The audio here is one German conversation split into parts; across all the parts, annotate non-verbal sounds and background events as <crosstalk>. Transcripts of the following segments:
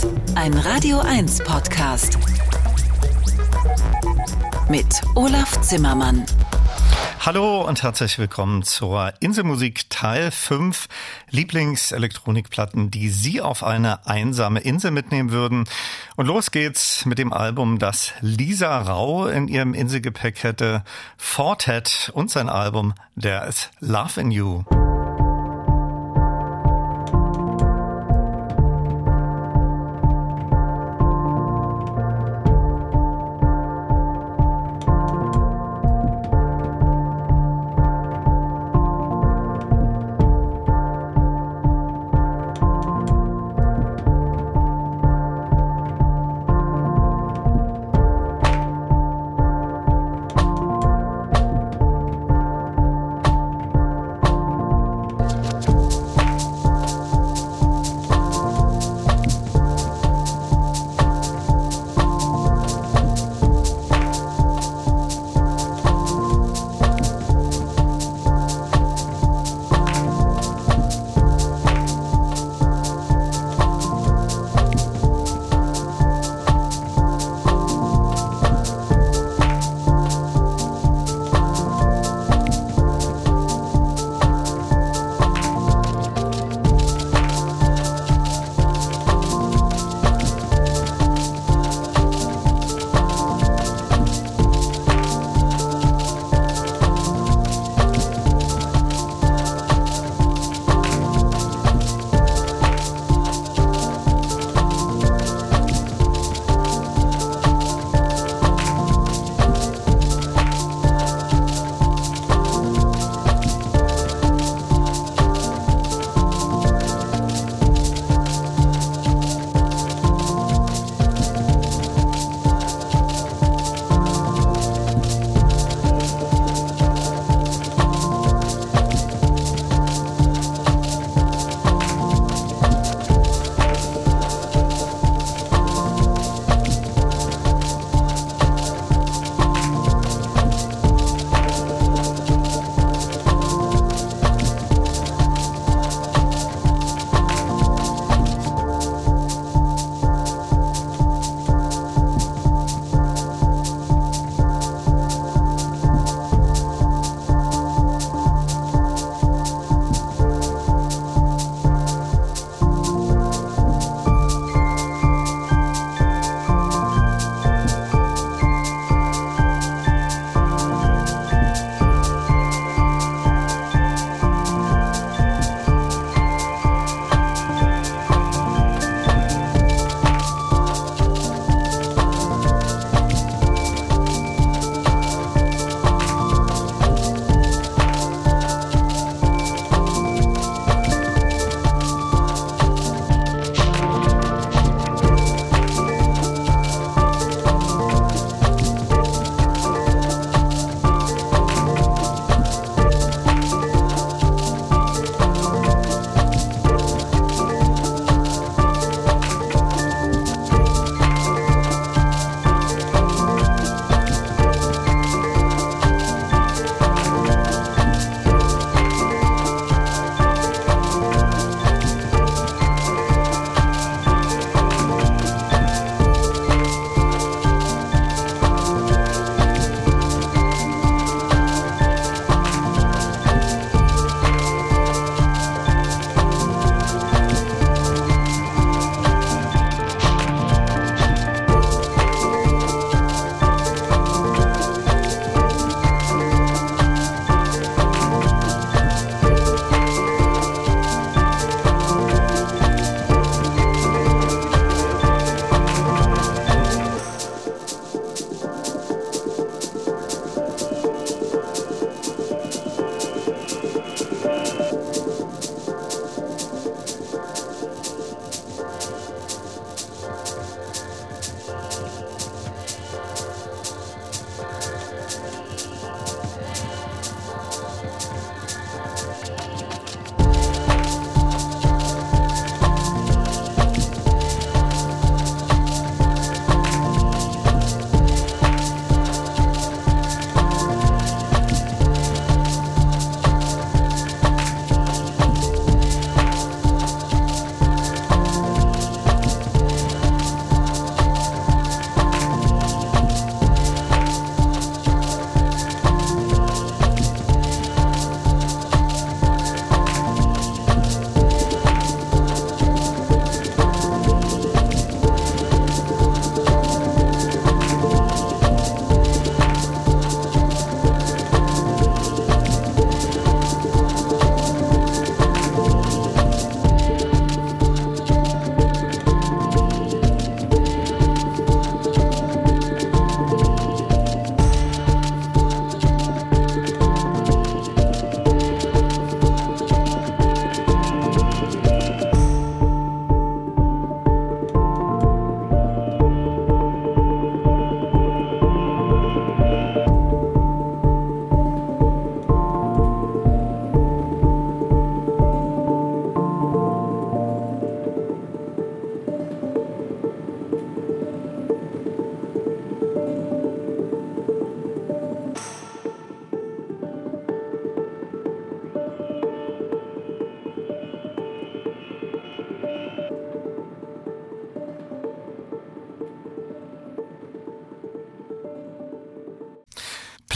1, ein Radio 1 Podcast. Mit Olaf Zimmermann. Hallo und herzlich willkommen zur Inselmusik Teil 5 Lieblingselektronikplatten, die Sie auf eine einsame Insel mitnehmen würden. Und los geht's mit dem Album, das Lisa Rau in ihrem Inselgepäck hätte, Fortet und sein Album There's Love in You.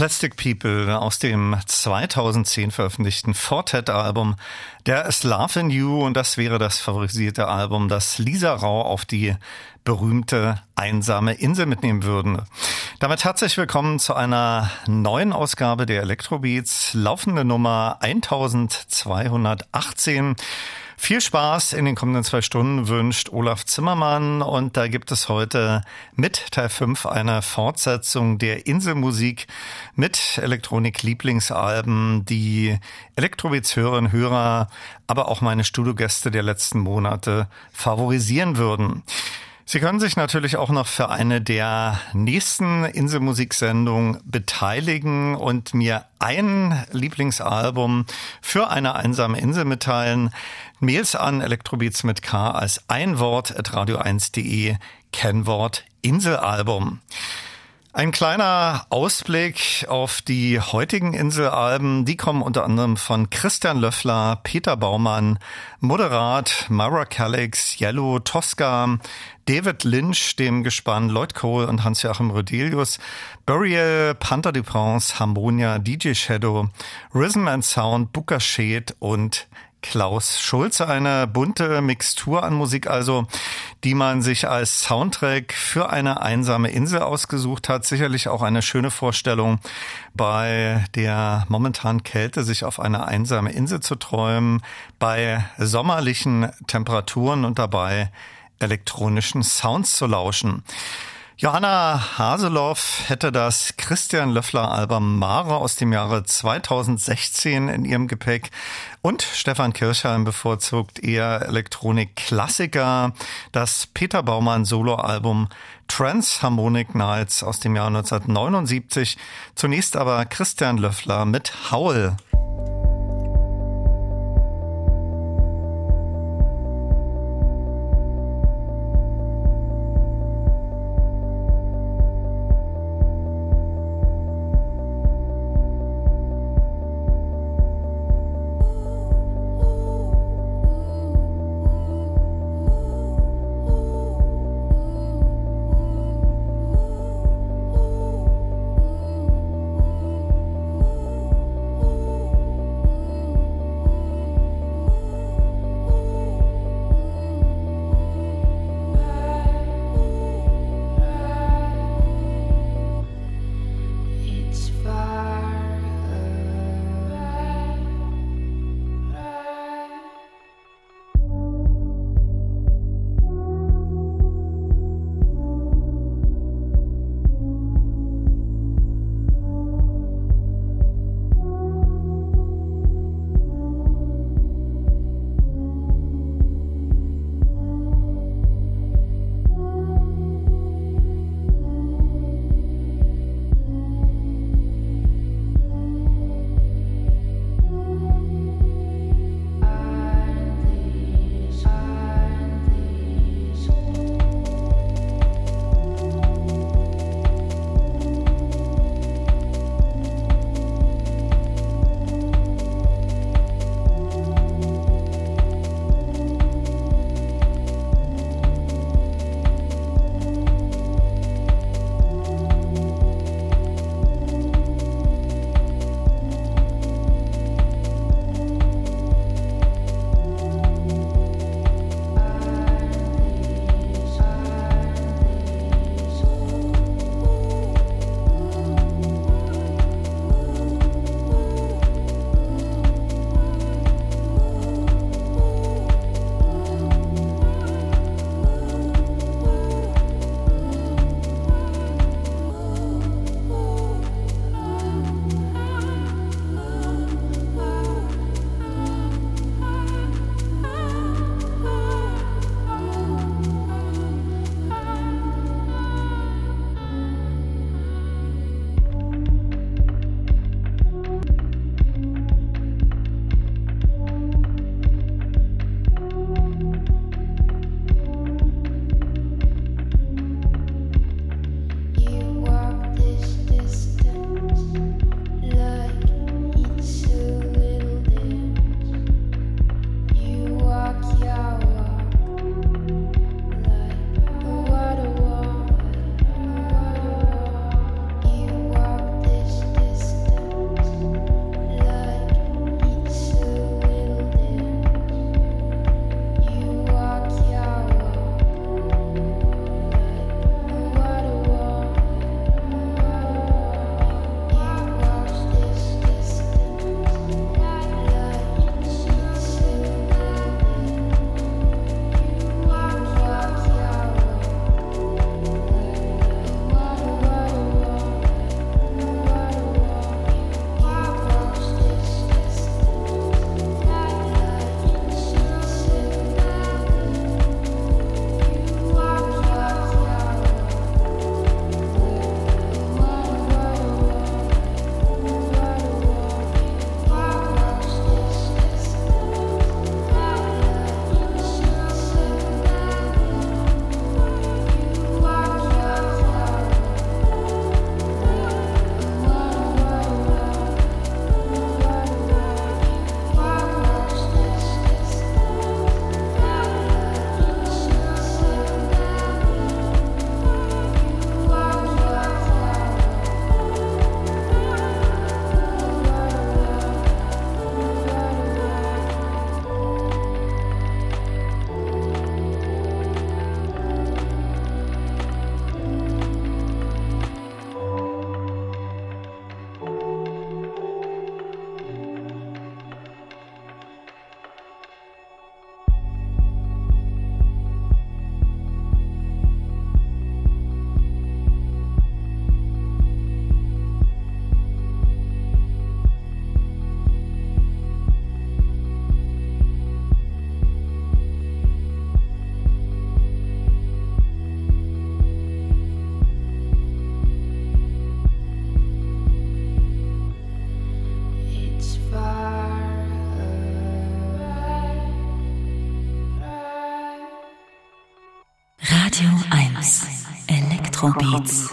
Plastic People aus dem 2010 veröffentlichten Fortet-Album Der is Love in You und das wäre das favorisierte Album, das Lisa Rau auf die berühmte einsame Insel mitnehmen würden. Damit herzlich willkommen zu einer neuen Ausgabe der Electrobeats, laufende Nummer 1218. Viel Spaß in den kommenden zwei Stunden wünscht Olaf Zimmermann und da gibt es heute mit Teil 5 eine Fortsetzung der Inselmusik mit Elektronik-Lieblingsalben, die Elektrobeats-Hörerinnen, Hörer, aber auch meine Studiogäste der letzten Monate favorisieren würden. Sie können sich natürlich auch noch für eine der nächsten Inselmusiksendungen beteiligen und mir ein Lieblingsalbum für eine einsame Insel mitteilen. Mails an Elektrobeats mit K als ein Wort at radio1.de, Kennwort Inselalbum. Ein kleiner Ausblick auf die heutigen Inselalben. Die kommen unter anderem von Christian Löffler, Peter Baumann, Moderat, Mara Calix, Yellow, Tosca, David Lynch, dem Gespann Lloyd Cole und Hans-Joachim Rodelius, Burial, Panther du Prince, Harmonia, DJ Shadow, Rhythm and Sound, Booker Shade und Klaus Schulze. Eine bunte Mixtur an Musik also, die man sich als Soundtrack für eine einsame Insel ausgesucht hat. Sicherlich auch eine schöne Vorstellung, bei der momentanen Kälte sich auf eine einsame Insel zu träumen, bei sommerlichen Temperaturen und dabei elektronischen Sounds zu lauschen. Johanna Haseloff hätte das Christian Löffler Album Mare aus dem Jahre 2016 in ihrem Gepäck und Stefan Kirchheim bevorzugt eher Elektronik-Klassiker, das Peter Baumann Soloalbum Trans Harmonic Nights aus dem Jahr 1979. Zunächst aber Christian Löffler mit Howl. Electrobeats.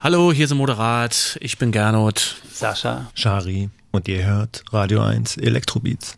Hallo, hier ist Moderat. Ich bin Gernot. Sascha. Shari. Und ihr hört Radio 1 Elektrobeats.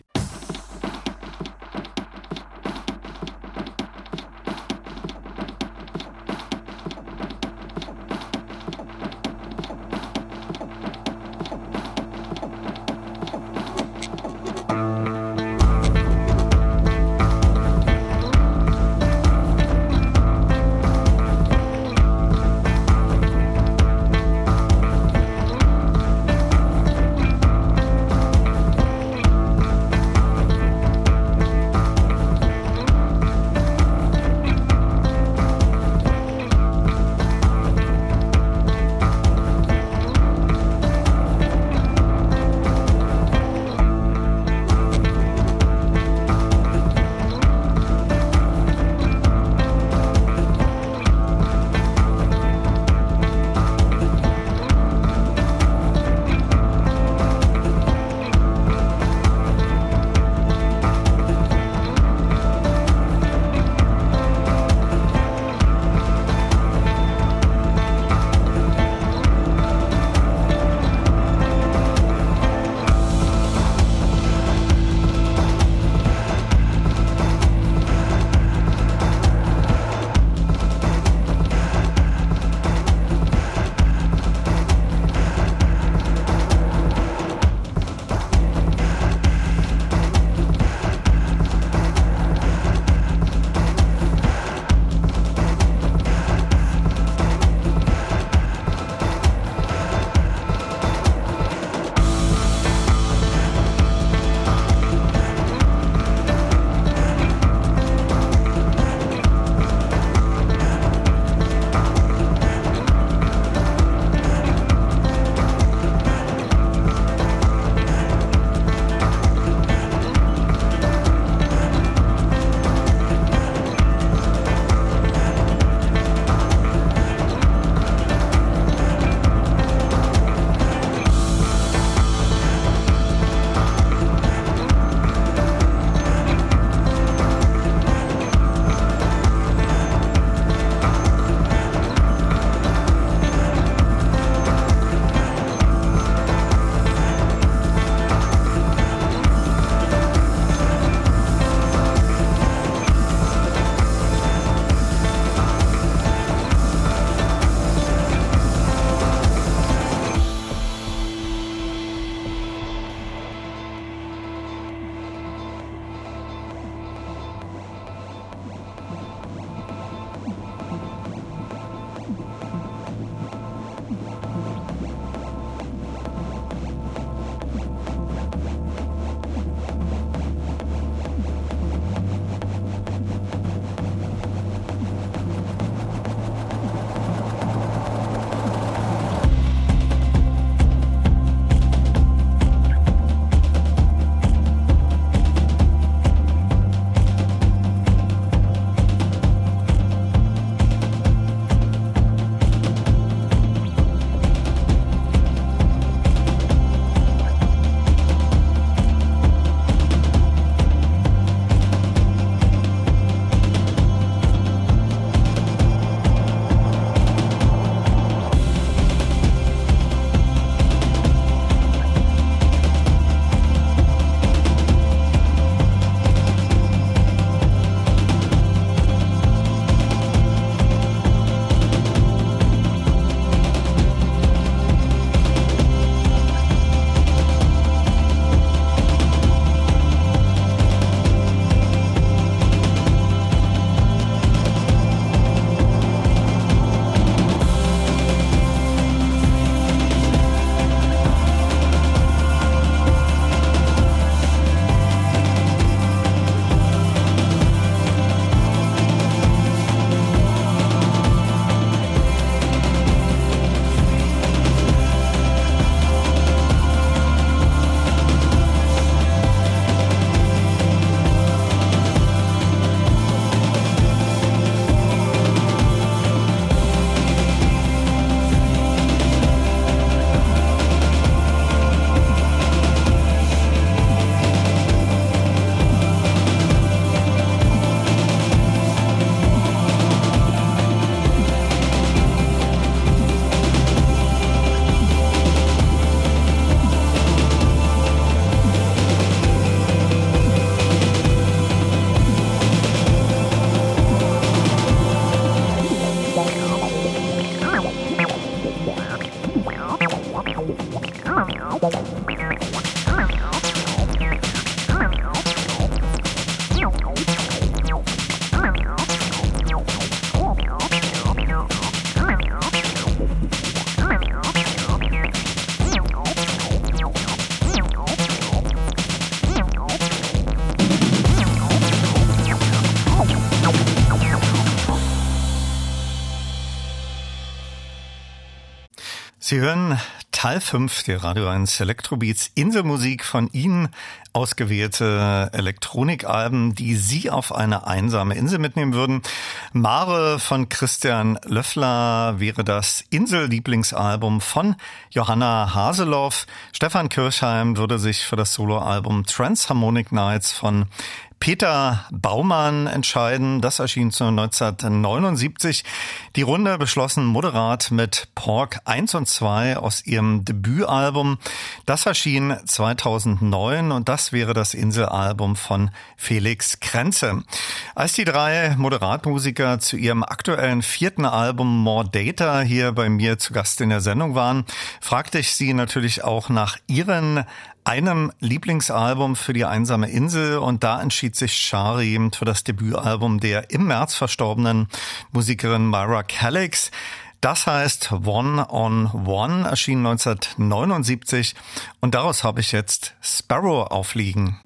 Sie hören Teil 5 der Radio 1 Elektrobeats Inselmusik von Ihnen ausgewählte Elektronikalben, die Sie auf eine einsame Insel mitnehmen würden. Mare von Christian Löffler wäre das Insel-Lieblingsalbum von Johanna Haseloff. Stefan Kirchheim würde sich für das Soloalbum Transharmonic Nights von Peter Baumann entscheiden. Das erschien 1979. Die Runde beschlossen moderat mit Pork 1 und 2 aus ihrem Debütalbum. Das erschien 2009 und das wäre das Inselalbum von Felix Krenze. Als die drei Moderatmusiker zu ihrem aktuellen vierten Album More Data hier bei mir zu Gast in der Sendung waren, fragte ich sie natürlich auch nach ihren einem Lieblingsalbum für die einsame Insel und da entschied sich Shari für das Debütalbum der im März verstorbenen Musikerin Myra Calix. Das heißt One on One erschien 1979 und daraus habe ich jetzt Sparrow aufliegen.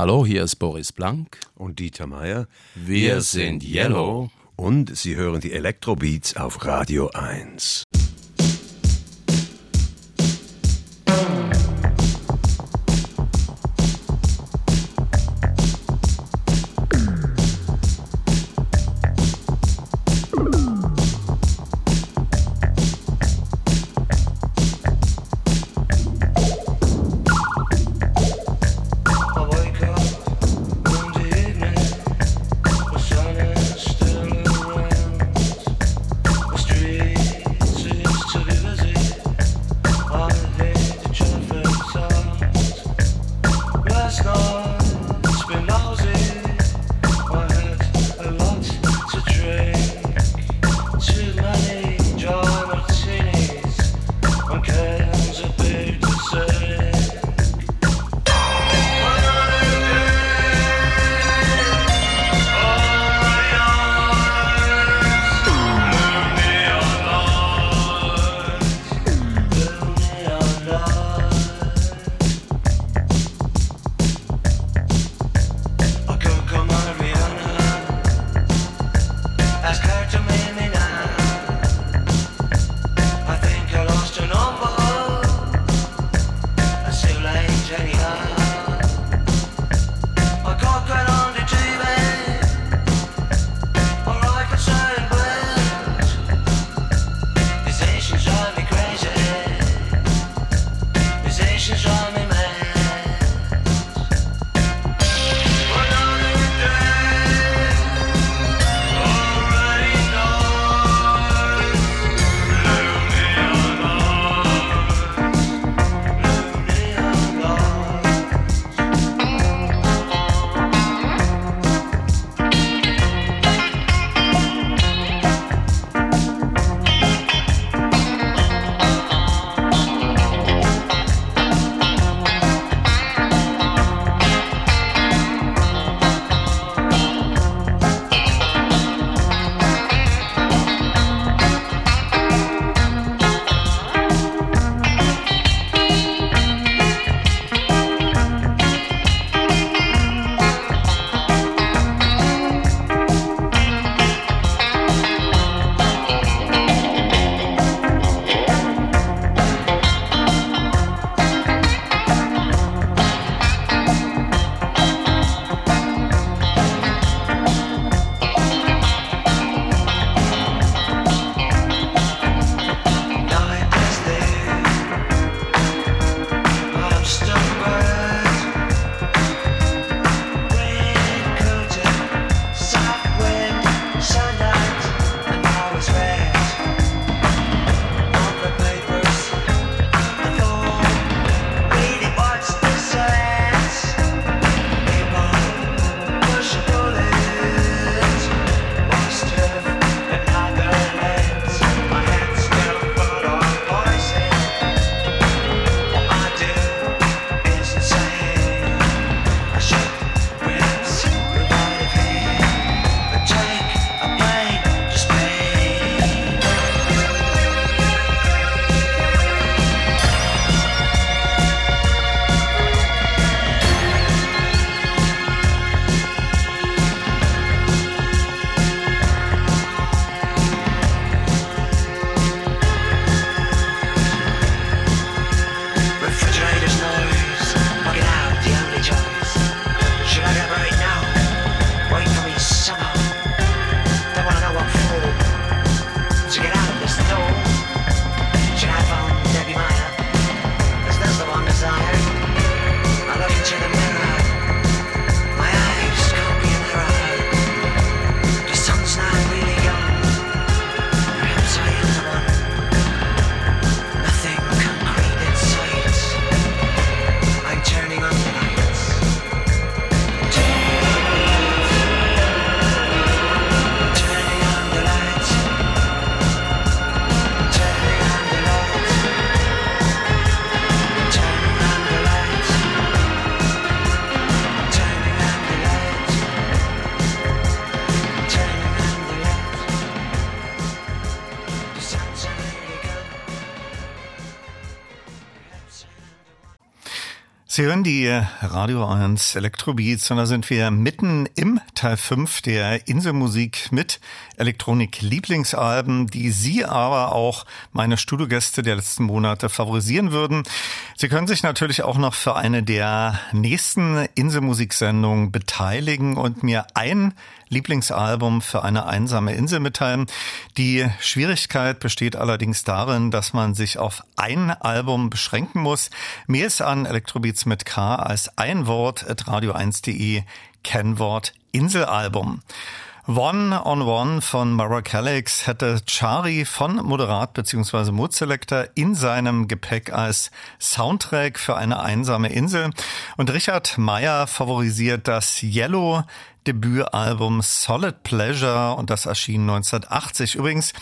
Hallo, hier ist Boris Blank. Und Dieter Meier. Wir sind Yellow. Und Sie hören die Elektrobeats auf Radio 1. Sie hören die Radio 1 Elektrobeats und da sind wir mitten im Teil 5 der Inselmusik mit Elektronik-Lieblingsalben, die Sie aber auch meine Studiogäste der letzten Monate favorisieren würden. Sie können sich natürlich auch noch für eine der nächsten Inselmusiksendungen beteiligen und mir ein Lieblingsalbum für eine einsame Insel mitteilen. Die Schwierigkeit besteht allerdings darin, dass man sich auf ein Album beschränken muss. Mails an Elektrobeats mit K als ein Wort at radio1.de Kennwort Inselalbum. One on One von Mara Calix hätte Chari von Moderat bzw. Mood Selector in seinem Gepäck als Soundtrack für eine einsame Insel. Und Richard Meyer favorisiert das Yellow Debütalbum Solid Pleasure und das erschien 1980. Übrigens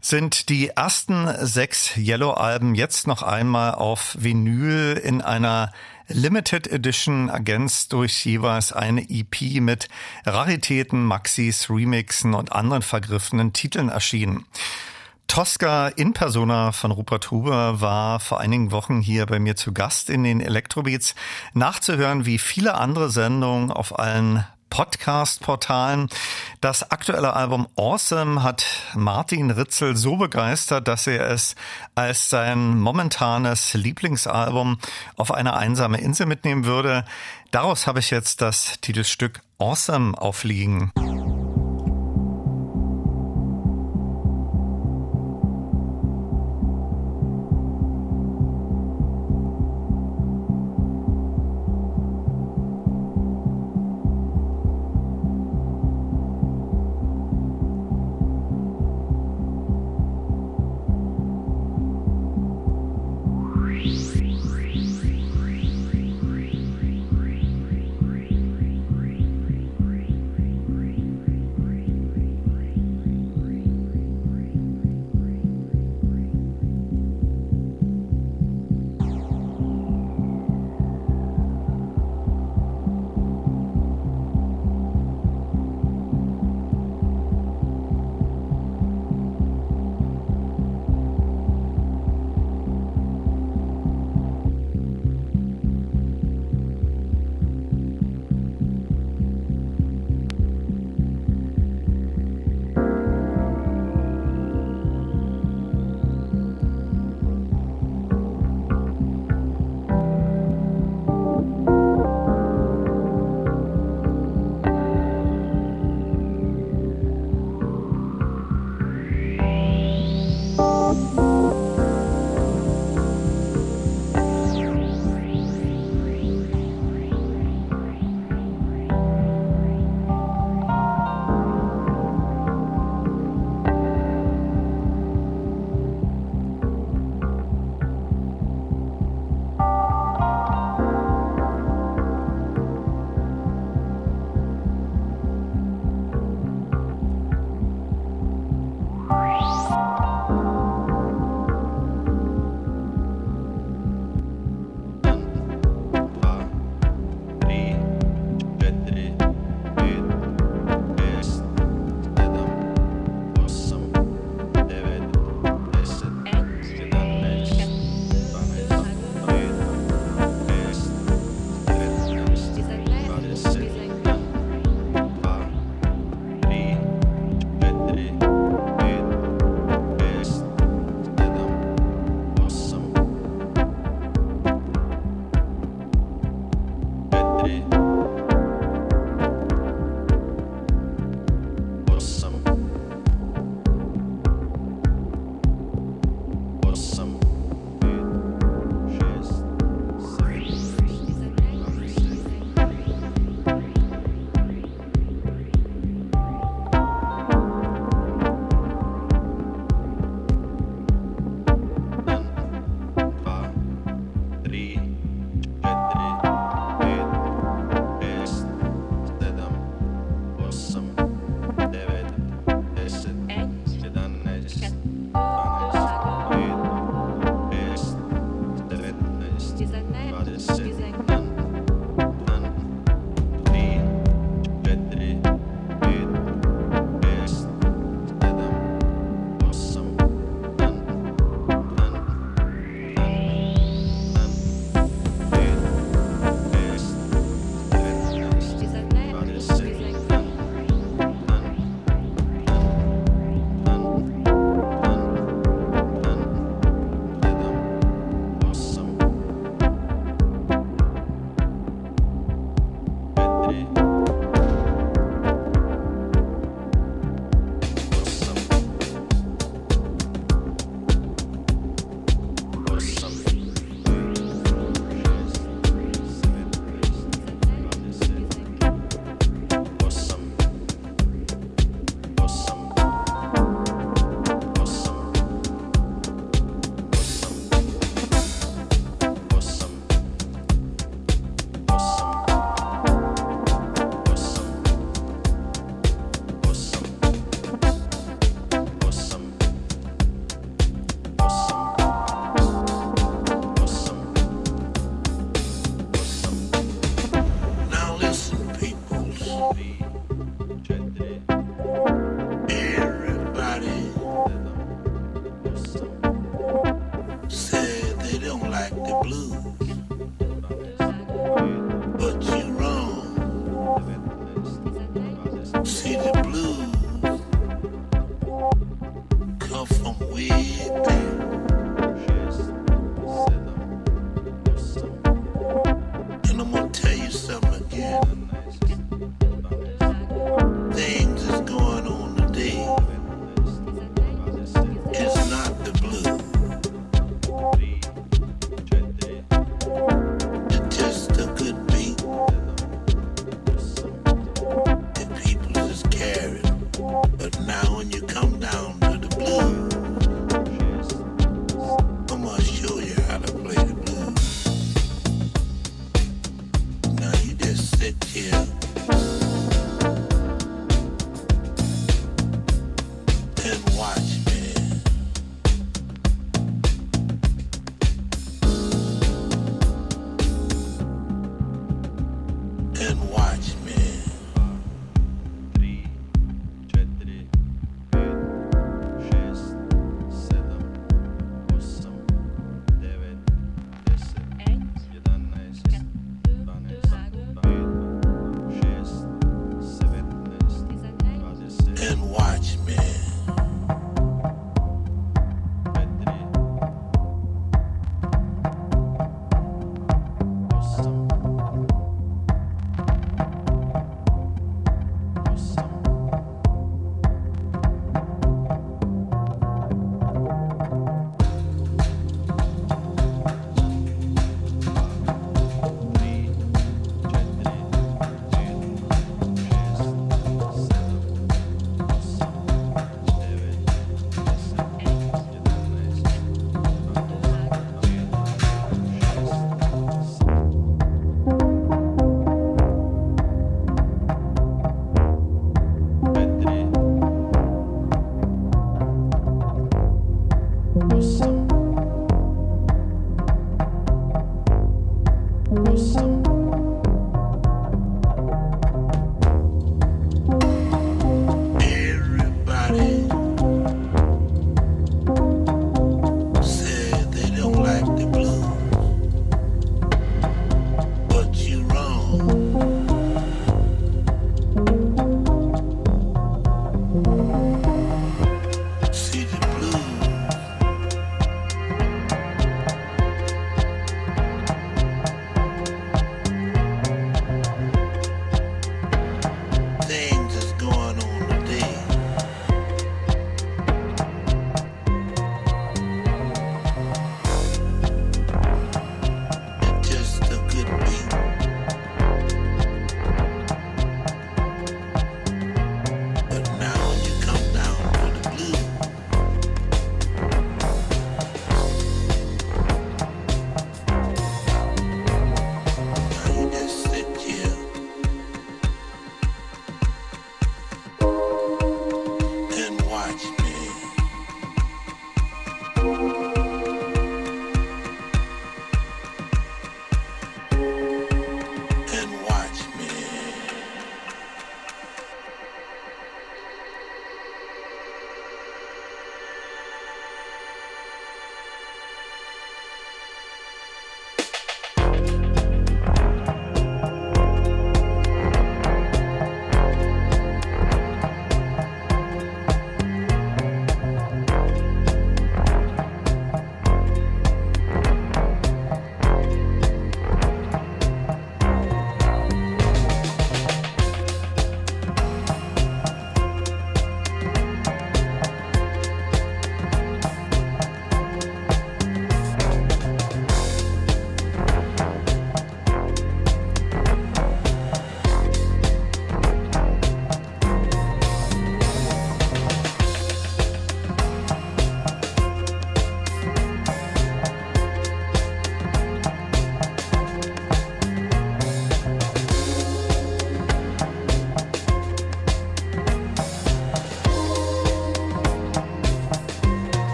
sind die ersten sechs Yellow-Alben jetzt noch einmal auf Vinyl in einer Limited Edition ergänzt durch jeweils eine EP mit Raritäten, Maxis, Remixen und anderen vergriffenen Titeln erschienen. Tosca in Persona von Rupert Huber war vor einigen Wochen hier bei mir zu Gast in den Elektrobeats. Nachzuhören wie viele andere Sendungen auf allen Podcast-Portalen. Das aktuelle Album Awesome hat Martin Ritzel so begeistert, dass er es als sein momentanes Lieblingsalbum auf eine einsame Insel mitnehmen würde. Daraus habe ich jetzt das Titelstück Awesome aufliegen.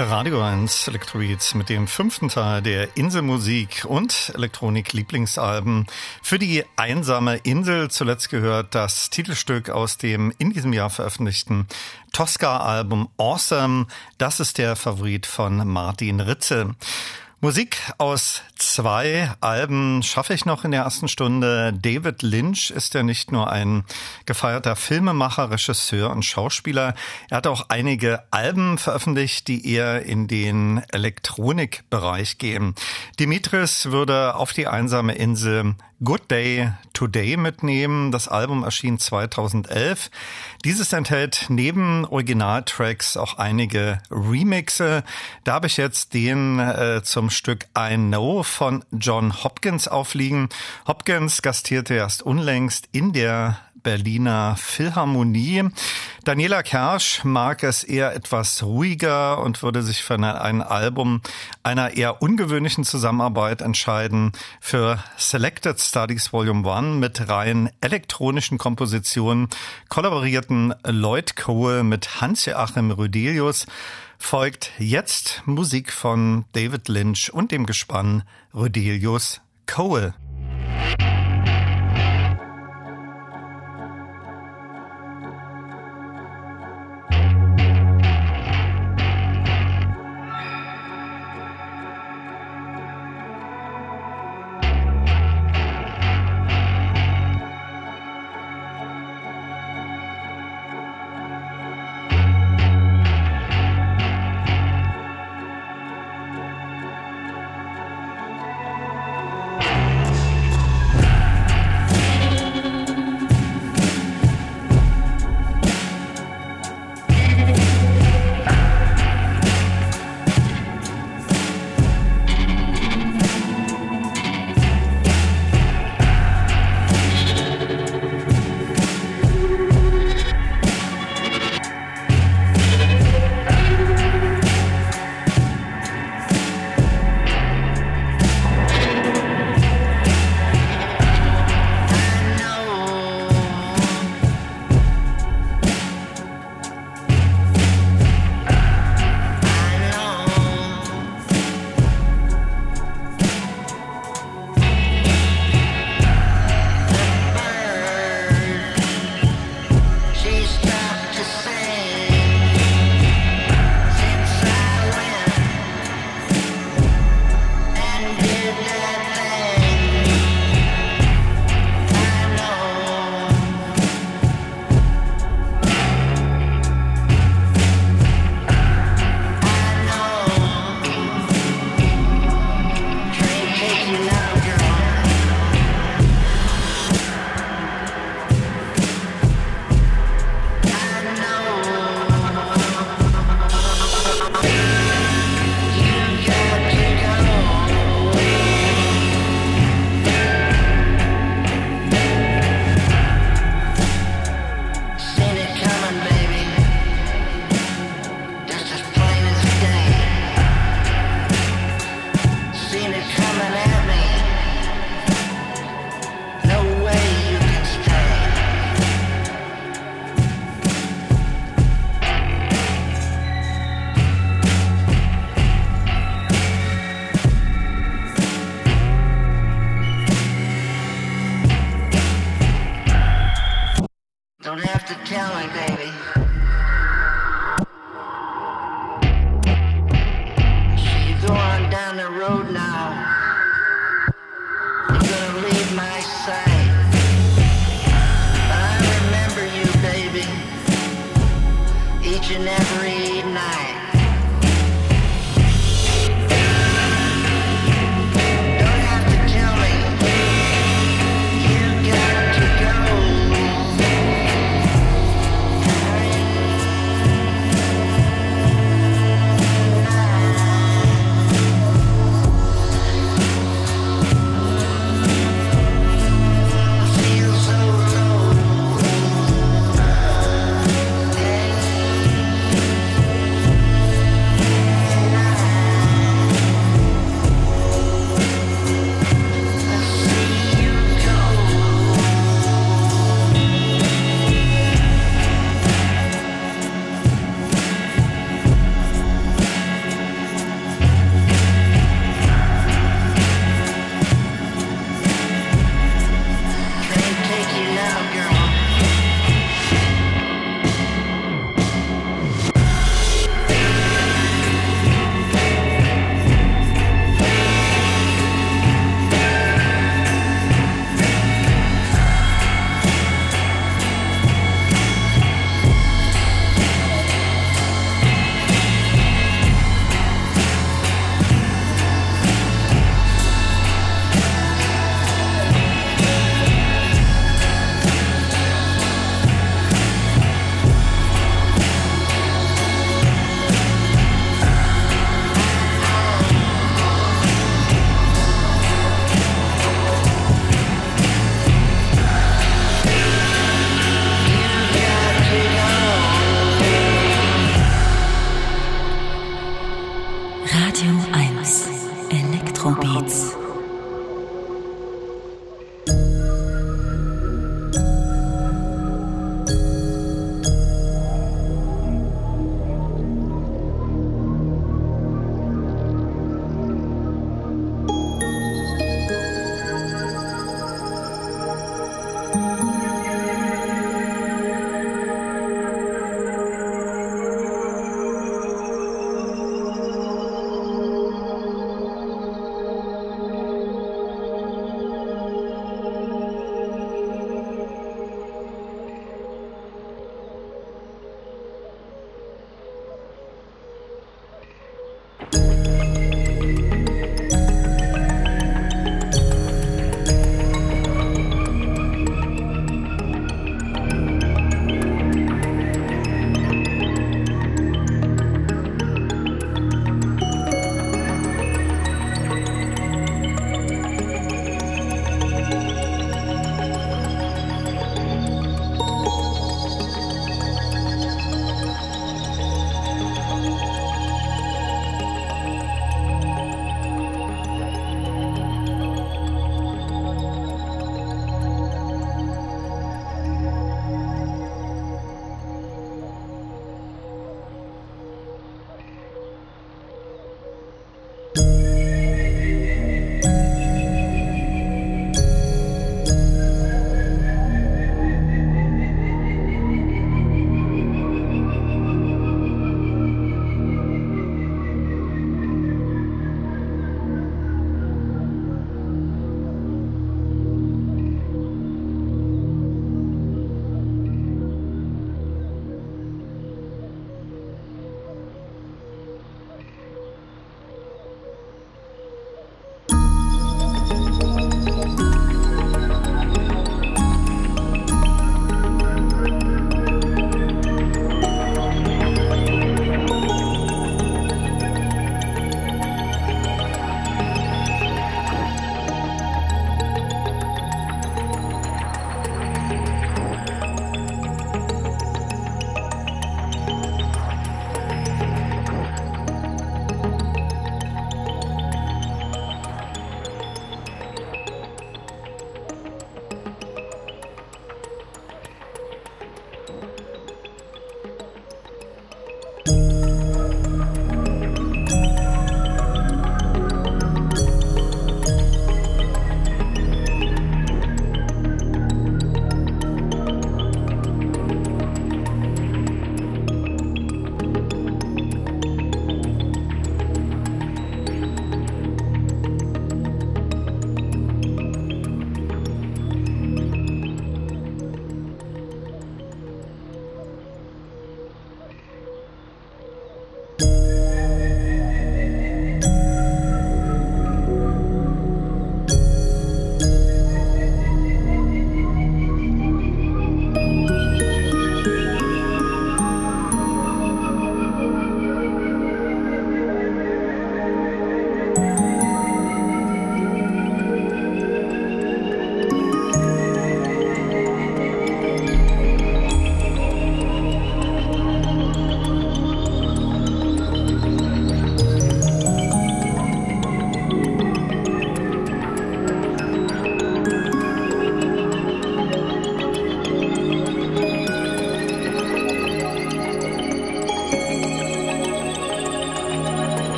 Radio 1 Electrobeats mit dem fünften Teil der Inselmusik und Elektronik-Lieblingsalben. Für die einsame Insel zuletzt gehört das Titelstück aus dem in diesem Jahr veröffentlichten Tosca-Album Awesome. Das ist der Favorit von Martin Ritze. Musik aus zwei Alben schaffe ich noch in der ersten Stunde. David Lynch ist ja nicht nur ein gefeierter Filmemacher, Regisseur und Schauspieler. Er hat auch einige Alben veröffentlicht, die eher in den Elektronikbereich gehen. Dimitris würde auf die einsame Insel Good Day Today mitnehmen. Das Album erschien 2011. Dieses enthält neben Originaltracks auch einige Remixe. Da habe ich jetzt den äh, zum Stück I Know von John Hopkins aufliegen. Hopkins gastierte erst unlängst in der Berliner Philharmonie. Daniela Kersch mag es eher etwas ruhiger und würde sich für ein Album einer eher ungewöhnlichen Zusammenarbeit entscheiden. Für Selected Studies Volume 1 mit rein elektronischen Kompositionen kollaborierten Lloyd Cole mit Hans-Joachim Rüdelius folgt jetzt Musik von David Lynch und dem Gespann Rüdelius Cole.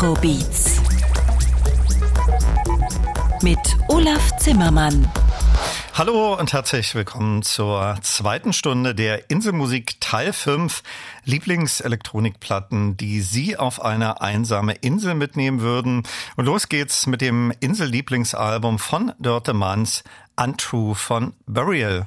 Elektrobeats mit Olaf Zimmermann. Hallo und herzlich willkommen zur zweiten Stunde der Inselmusik Teil 5 Lieblingselektronikplatten, die Sie auf eine einsame Insel mitnehmen würden. Und los geht's mit dem Insellieblingsalbum von Dörte Manns Untrue von Burial.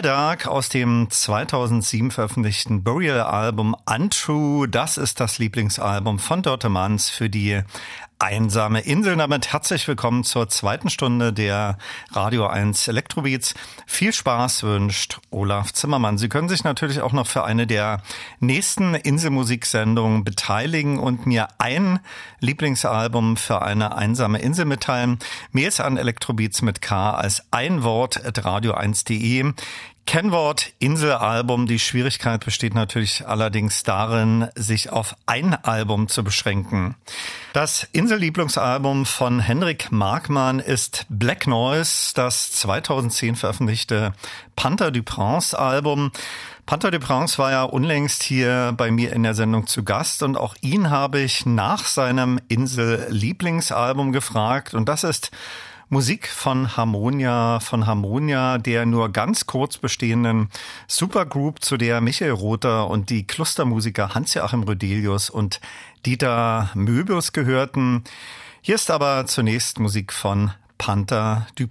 Near Dark aus dem 2007 veröffentlichten Burial-Album Untrue. Das ist das Lieblingsalbum von Dörte Manns für die Einsame Insel. Damit herzlich willkommen zur zweiten Stunde der Radio 1 Elektrobeats. Viel Spaß wünscht Olaf Zimmermann. Sie können sich natürlich auch noch für eine der nächsten Inselmusiksendungen beteiligen und mir ein Lieblingsalbum für eine einsame Insel mitteilen. Mails an Elektrobeats mit K als ein Wort at radio1.de. Kennwort Inselalbum. Die Schwierigkeit besteht natürlich allerdings darin, sich auf ein Album zu beschränken. Das Insellieblingsalbum von Henrik Markmann ist Black Noise, das 2010 veröffentlichte Panther du Prince Album. Panther de Prince war ja unlängst hier bei mir in der Sendung zu Gast und auch ihn habe ich nach seinem Insel-Lieblingsalbum gefragt und das ist Musik von Harmonia, von Harmonia, der nur ganz kurz bestehenden Supergroup, zu der Michael Rother und die Clustermusiker Hans-Joachim Rödelius und Dieter Möbius gehörten. Hier ist aber zunächst Musik von Panther du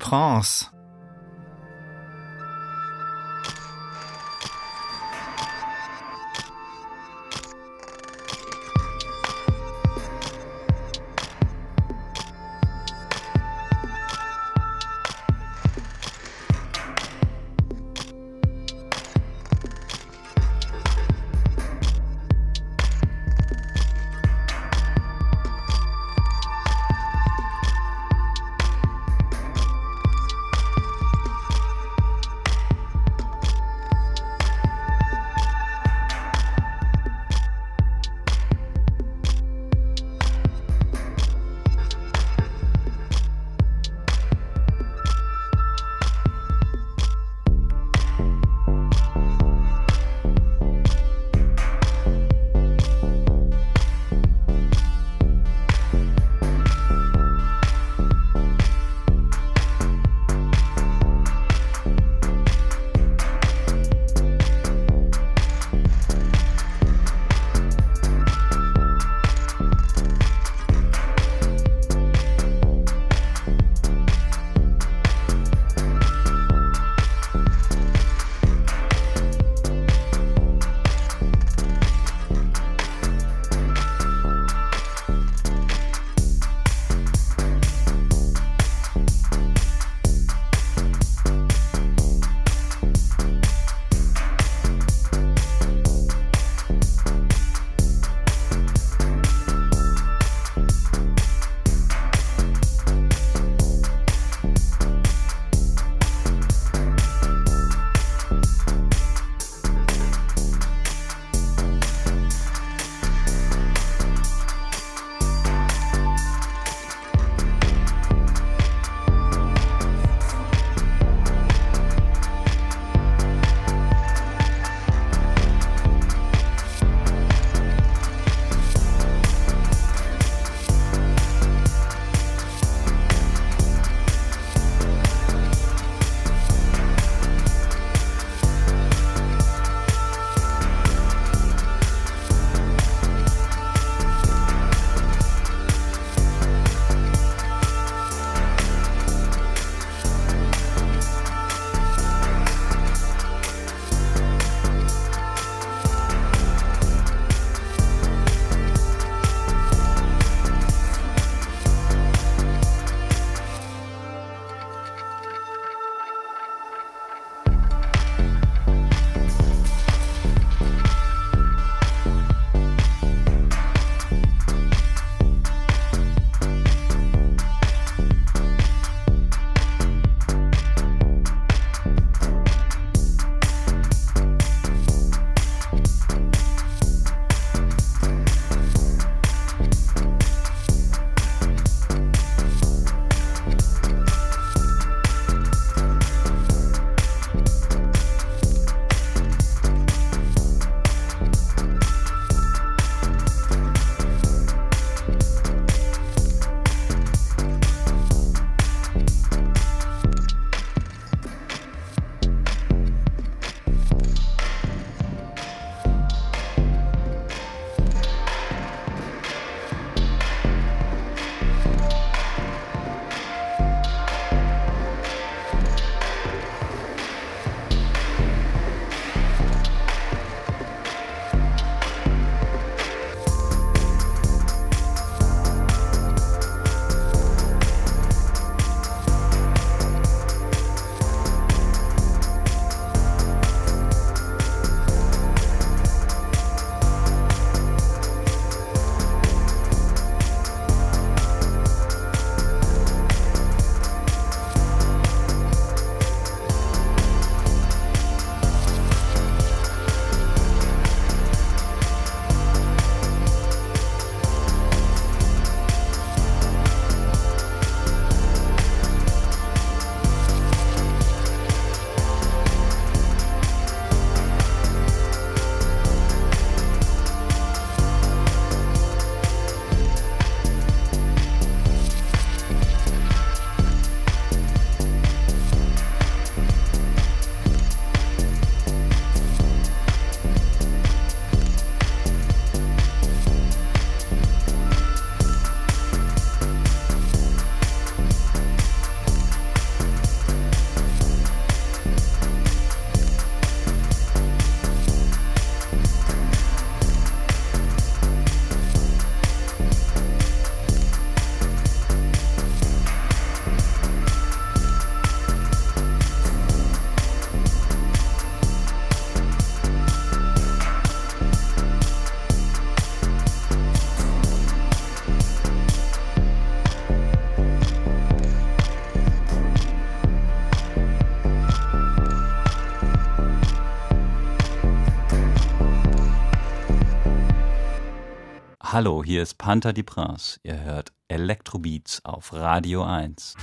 Hallo, hier ist Panther die Prince. Ihr hört Electrobeats auf Radio 1.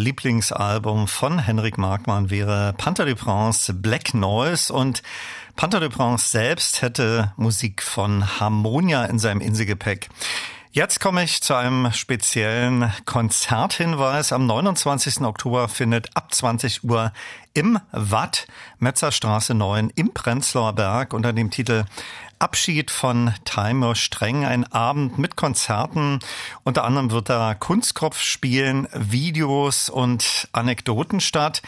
Lieblingsalbum von Henrik Markmann wäre Panther de Prince Black Noise und Panther de Prince selbst hätte Musik von Harmonia in seinem Inselgepäck. Jetzt komme ich zu einem speziellen Konzerthinweis. Am 29. Oktober findet ab 20 Uhr im Watt Metzerstraße 9 im Prenzlauer Berg unter dem Titel Abschied von Timer Streng, ein Abend mit Konzerten. Unter anderem wird da Kunstkopf spielen, Videos und Anekdoten statt.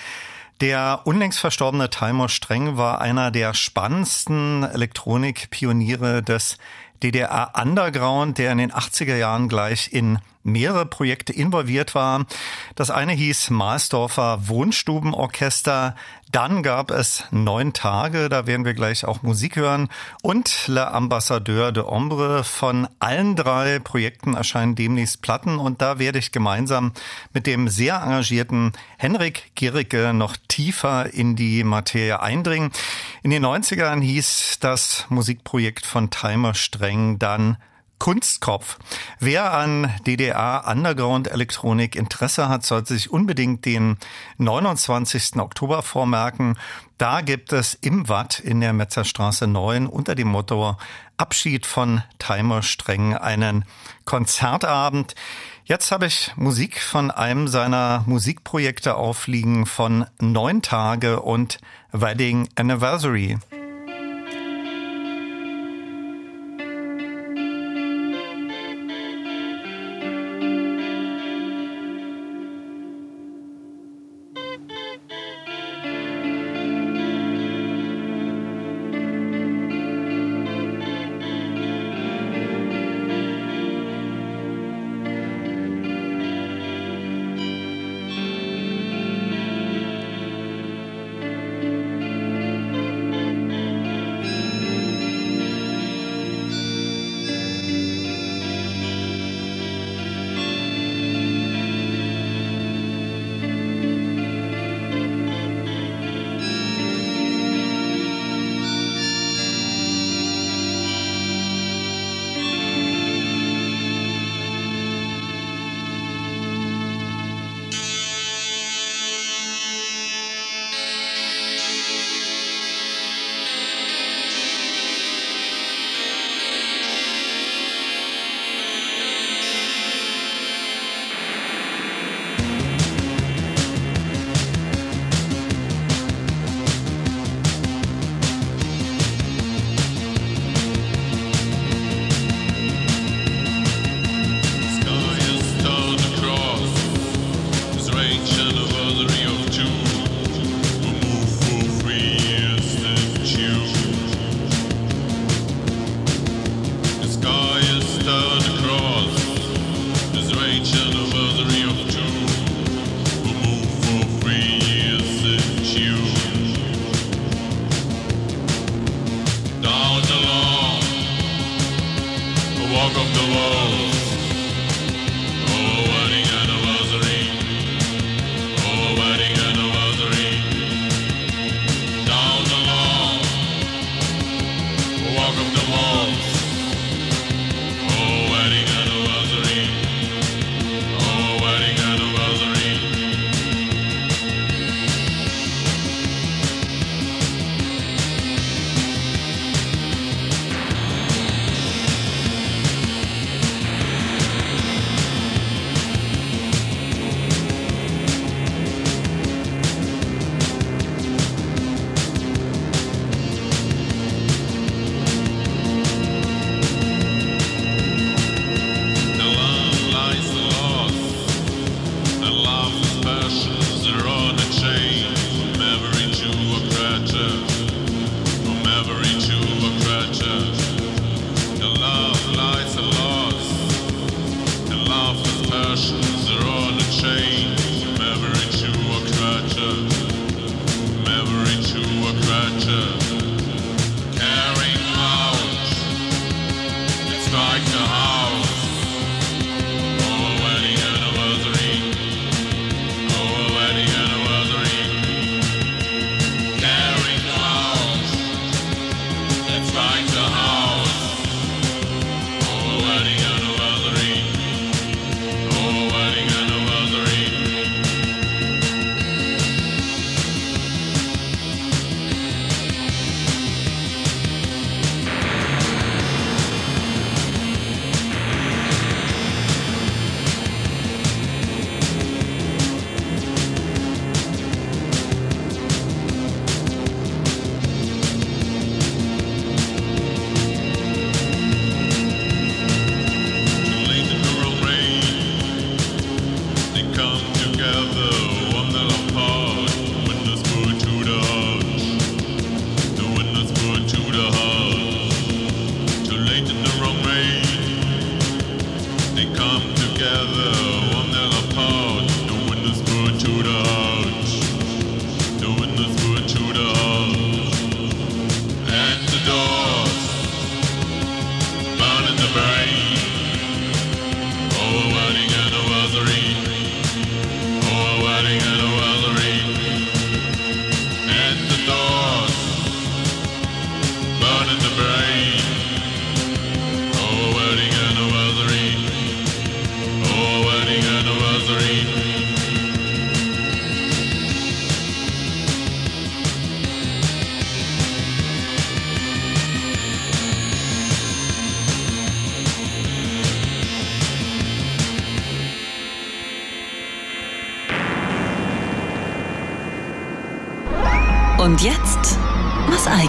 Der unlängst verstorbene Timer Streng war einer der spannendsten Elektronikpioniere des DDR Underground, der in den 80er Jahren gleich in mehrere Projekte involviert war. Das eine hieß Marsdorfer Wohnstubenorchester. Dann gab es neun Tage, da werden wir gleich auch Musik hören. Und Le Ambassadeur de Ombre. Von allen drei Projekten erscheinen demnächst Platten und da werde ich gemeinsam mit dem sehr engagierten Henrik Gericke noch tiefer in die Materie eindringen. In den 90ern hieß das Musikprojekt von Timer Streng dann Kunstkopf. Wer an DDR Underground Elektronik Interesse hat, sollte sich unbedingt den 29. Oktober vormerken. Da gibt es im Watt in der Metzerstraße 9 unter dem Motto Abschied von Timer Streng einen Konzertabend. Jetzt habe ich Musik von einem seiner Musikprojekte aufliegen von Neun Tage und Wedding Anniversary.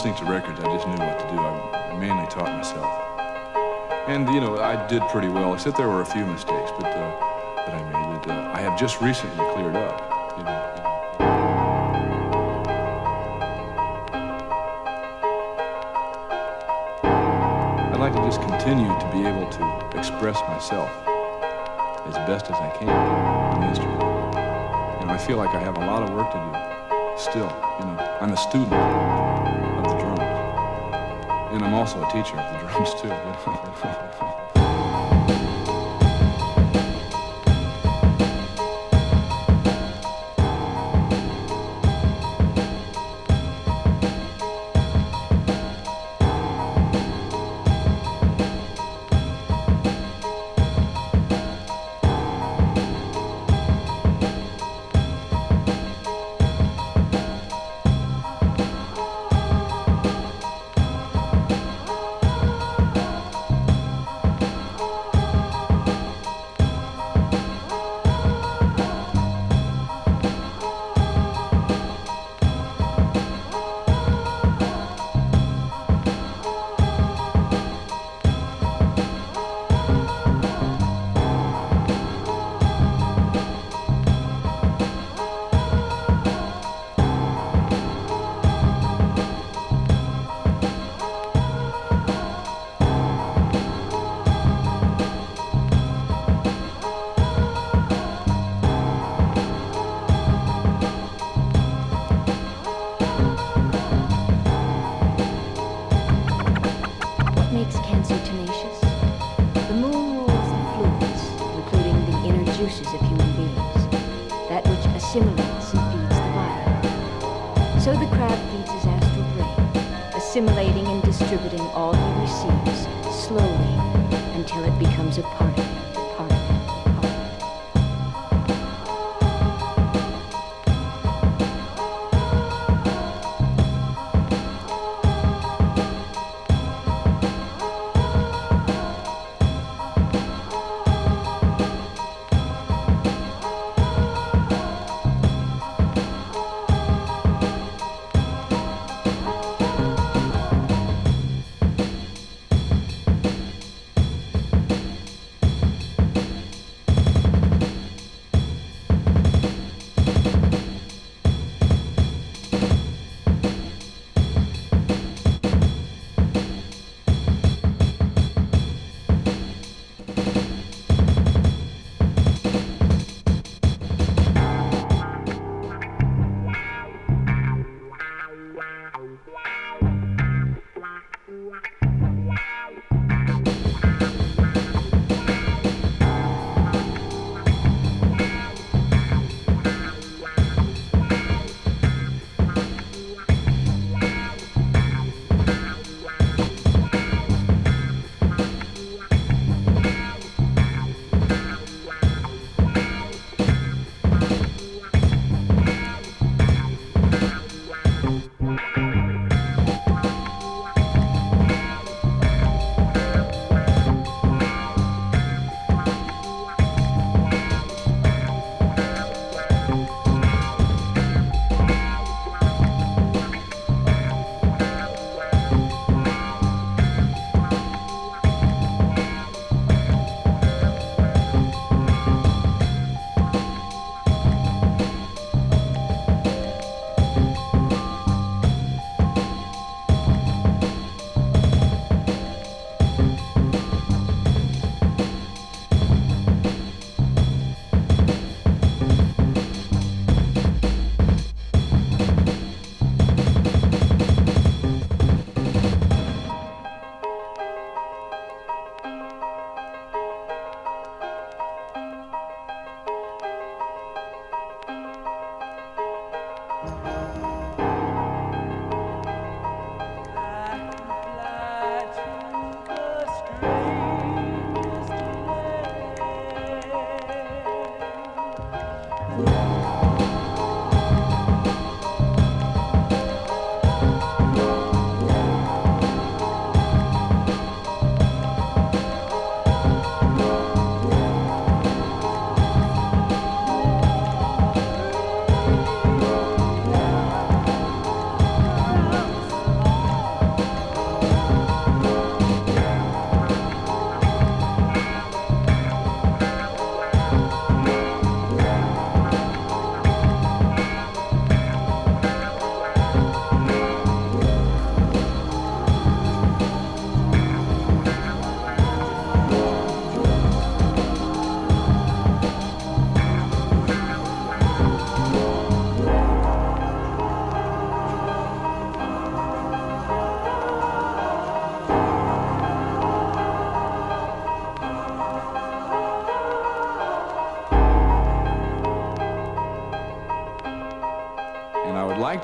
Listening to records, I just knew what to do. I mainly taught myself. And, you know, I did pretty well, except there were a few mistakes but, uh, that I made that uh, I have just recently cleared up. You know. I'd like to just continue to be able to express myself as best as I can on the instrument. You know, I feel like I have a lot of work to do still. You know, I'm a student of the drums, and I'm also a teacher of the drums too. <laughs>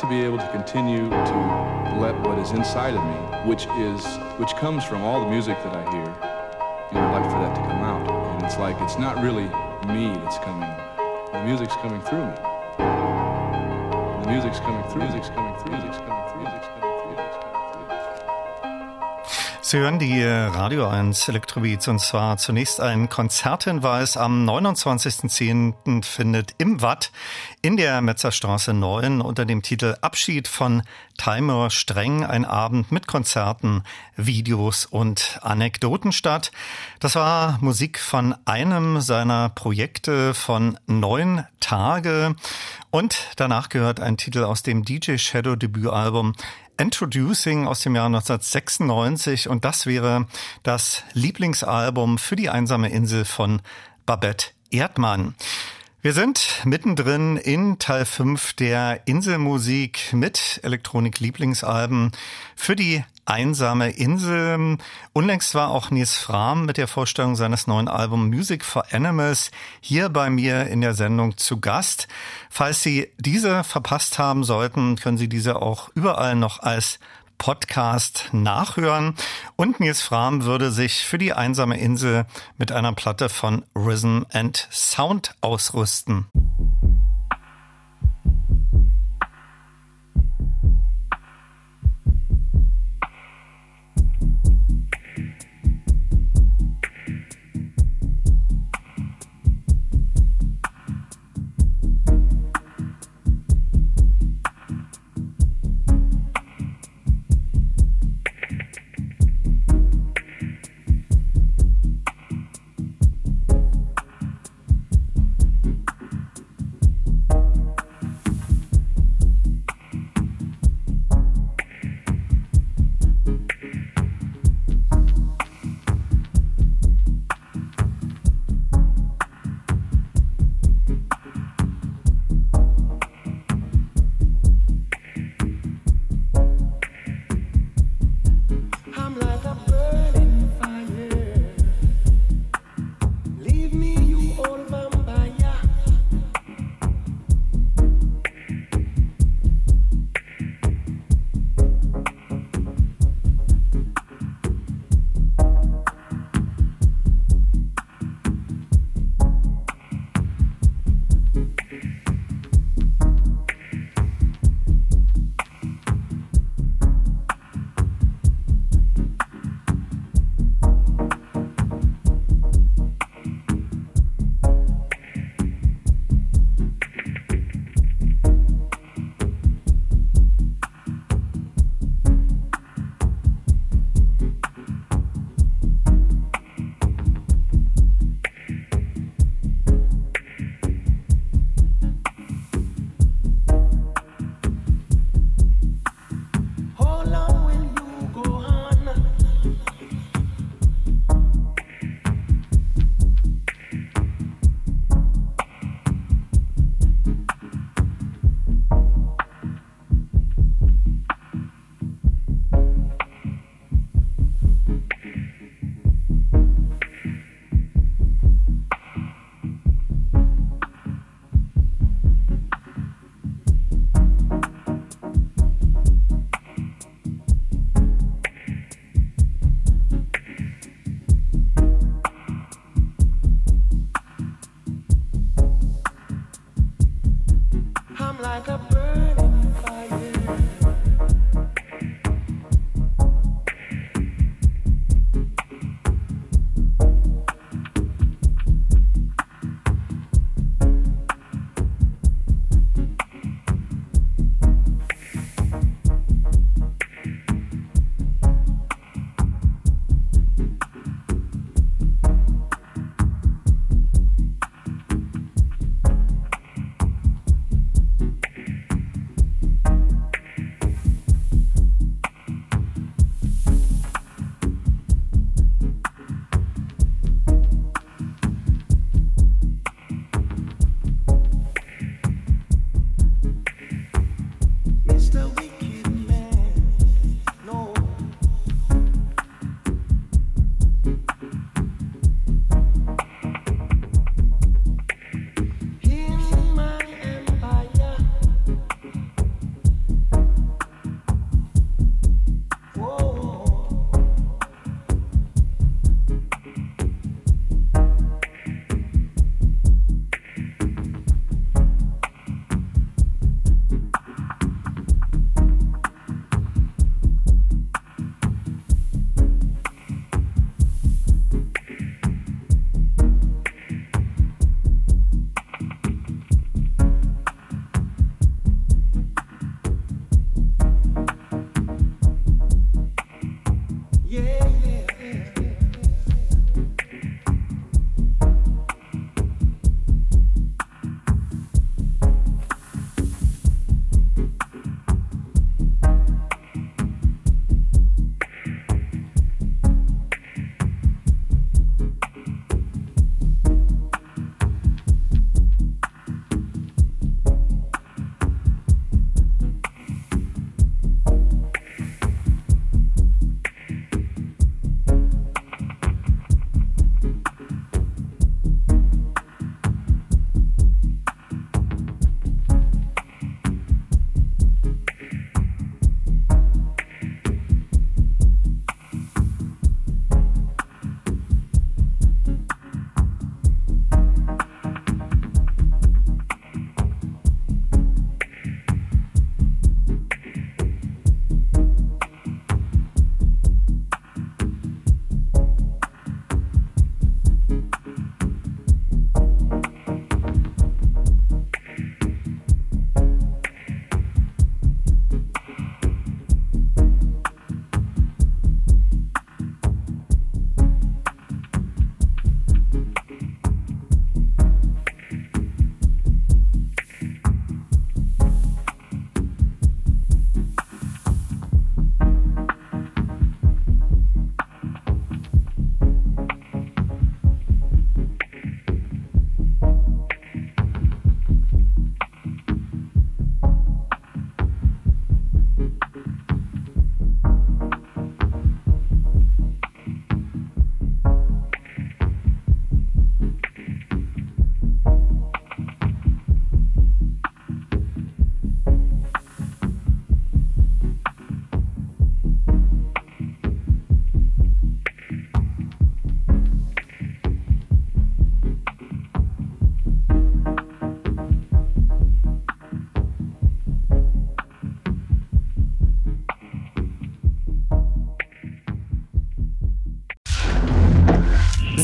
to be able to continue to let what is inside of me, which is which comes from all the music that I hear, you know, I'd like for that to come out. And it's like it's not really me that's coming. The music's coming through me. The music's coming through. Music's coming through. Music's coming through. Music's coming through. Sie hören die äh, Radio 1 Elektrobeats und zwar zunächst ein Konzerthinweis. Am 29.10. findet im Watt in der Metzerstraße 9 unter dem Titel Abschied von Timer Streng ein Abend mit Konzerten, Videos und Anekdoten statt. Das war Musik von einem seiner Projekte von neun Tage und danach gehört ein Titel aus dem DJ Shadow Debütalbum Introducing aus dem Jahr 1996 und das wäre das Lieblingsalbum für die einsame Insel von Babette Erdmann. Wir sind mittendrin in Teil 5 der Inselmusik mit Elektronik-Lieblingsalben für die einsame Insel. Unlängst war auch Nils Fram mit der Vorstellung seines neuen Albums Music for Animals hier bei mir in der Sendung zu Gast. Falls Sie diese verpasst haben sollten, können Sie diese auch überall noch als Podcast nachhören. Und Nils Fram würde sich für die einsame Insel mit einer Platte von Rhythm and Sound ausrüsten.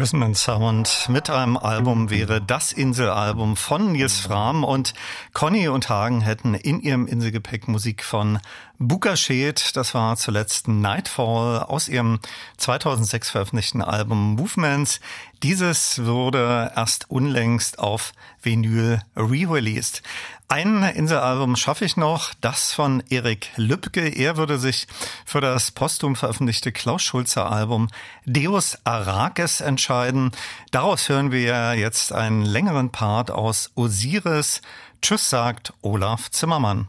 Resonance Sound mit einem Album wäre das Inselalbum von Nils Fram. Und Conny und Hagen hätten in ihrem Inselgepäck Musik von Bukashed, das war zuletzt Nightfall aus ihrem 2006 veröffentlichten Album Movements. Dieses wurde erst unlängst auf Vinyl re-released. Ein Inselalbum schaffe ich noch, das von Erik Lübke. Er würde sich für das posthum veröffentlichte Klaus Schulze Album Deus Arakes entscheiden. Daraus hören wir jetzt einen längeren Part aus Osiris. Tschüss sagt Olaf Zimmermann.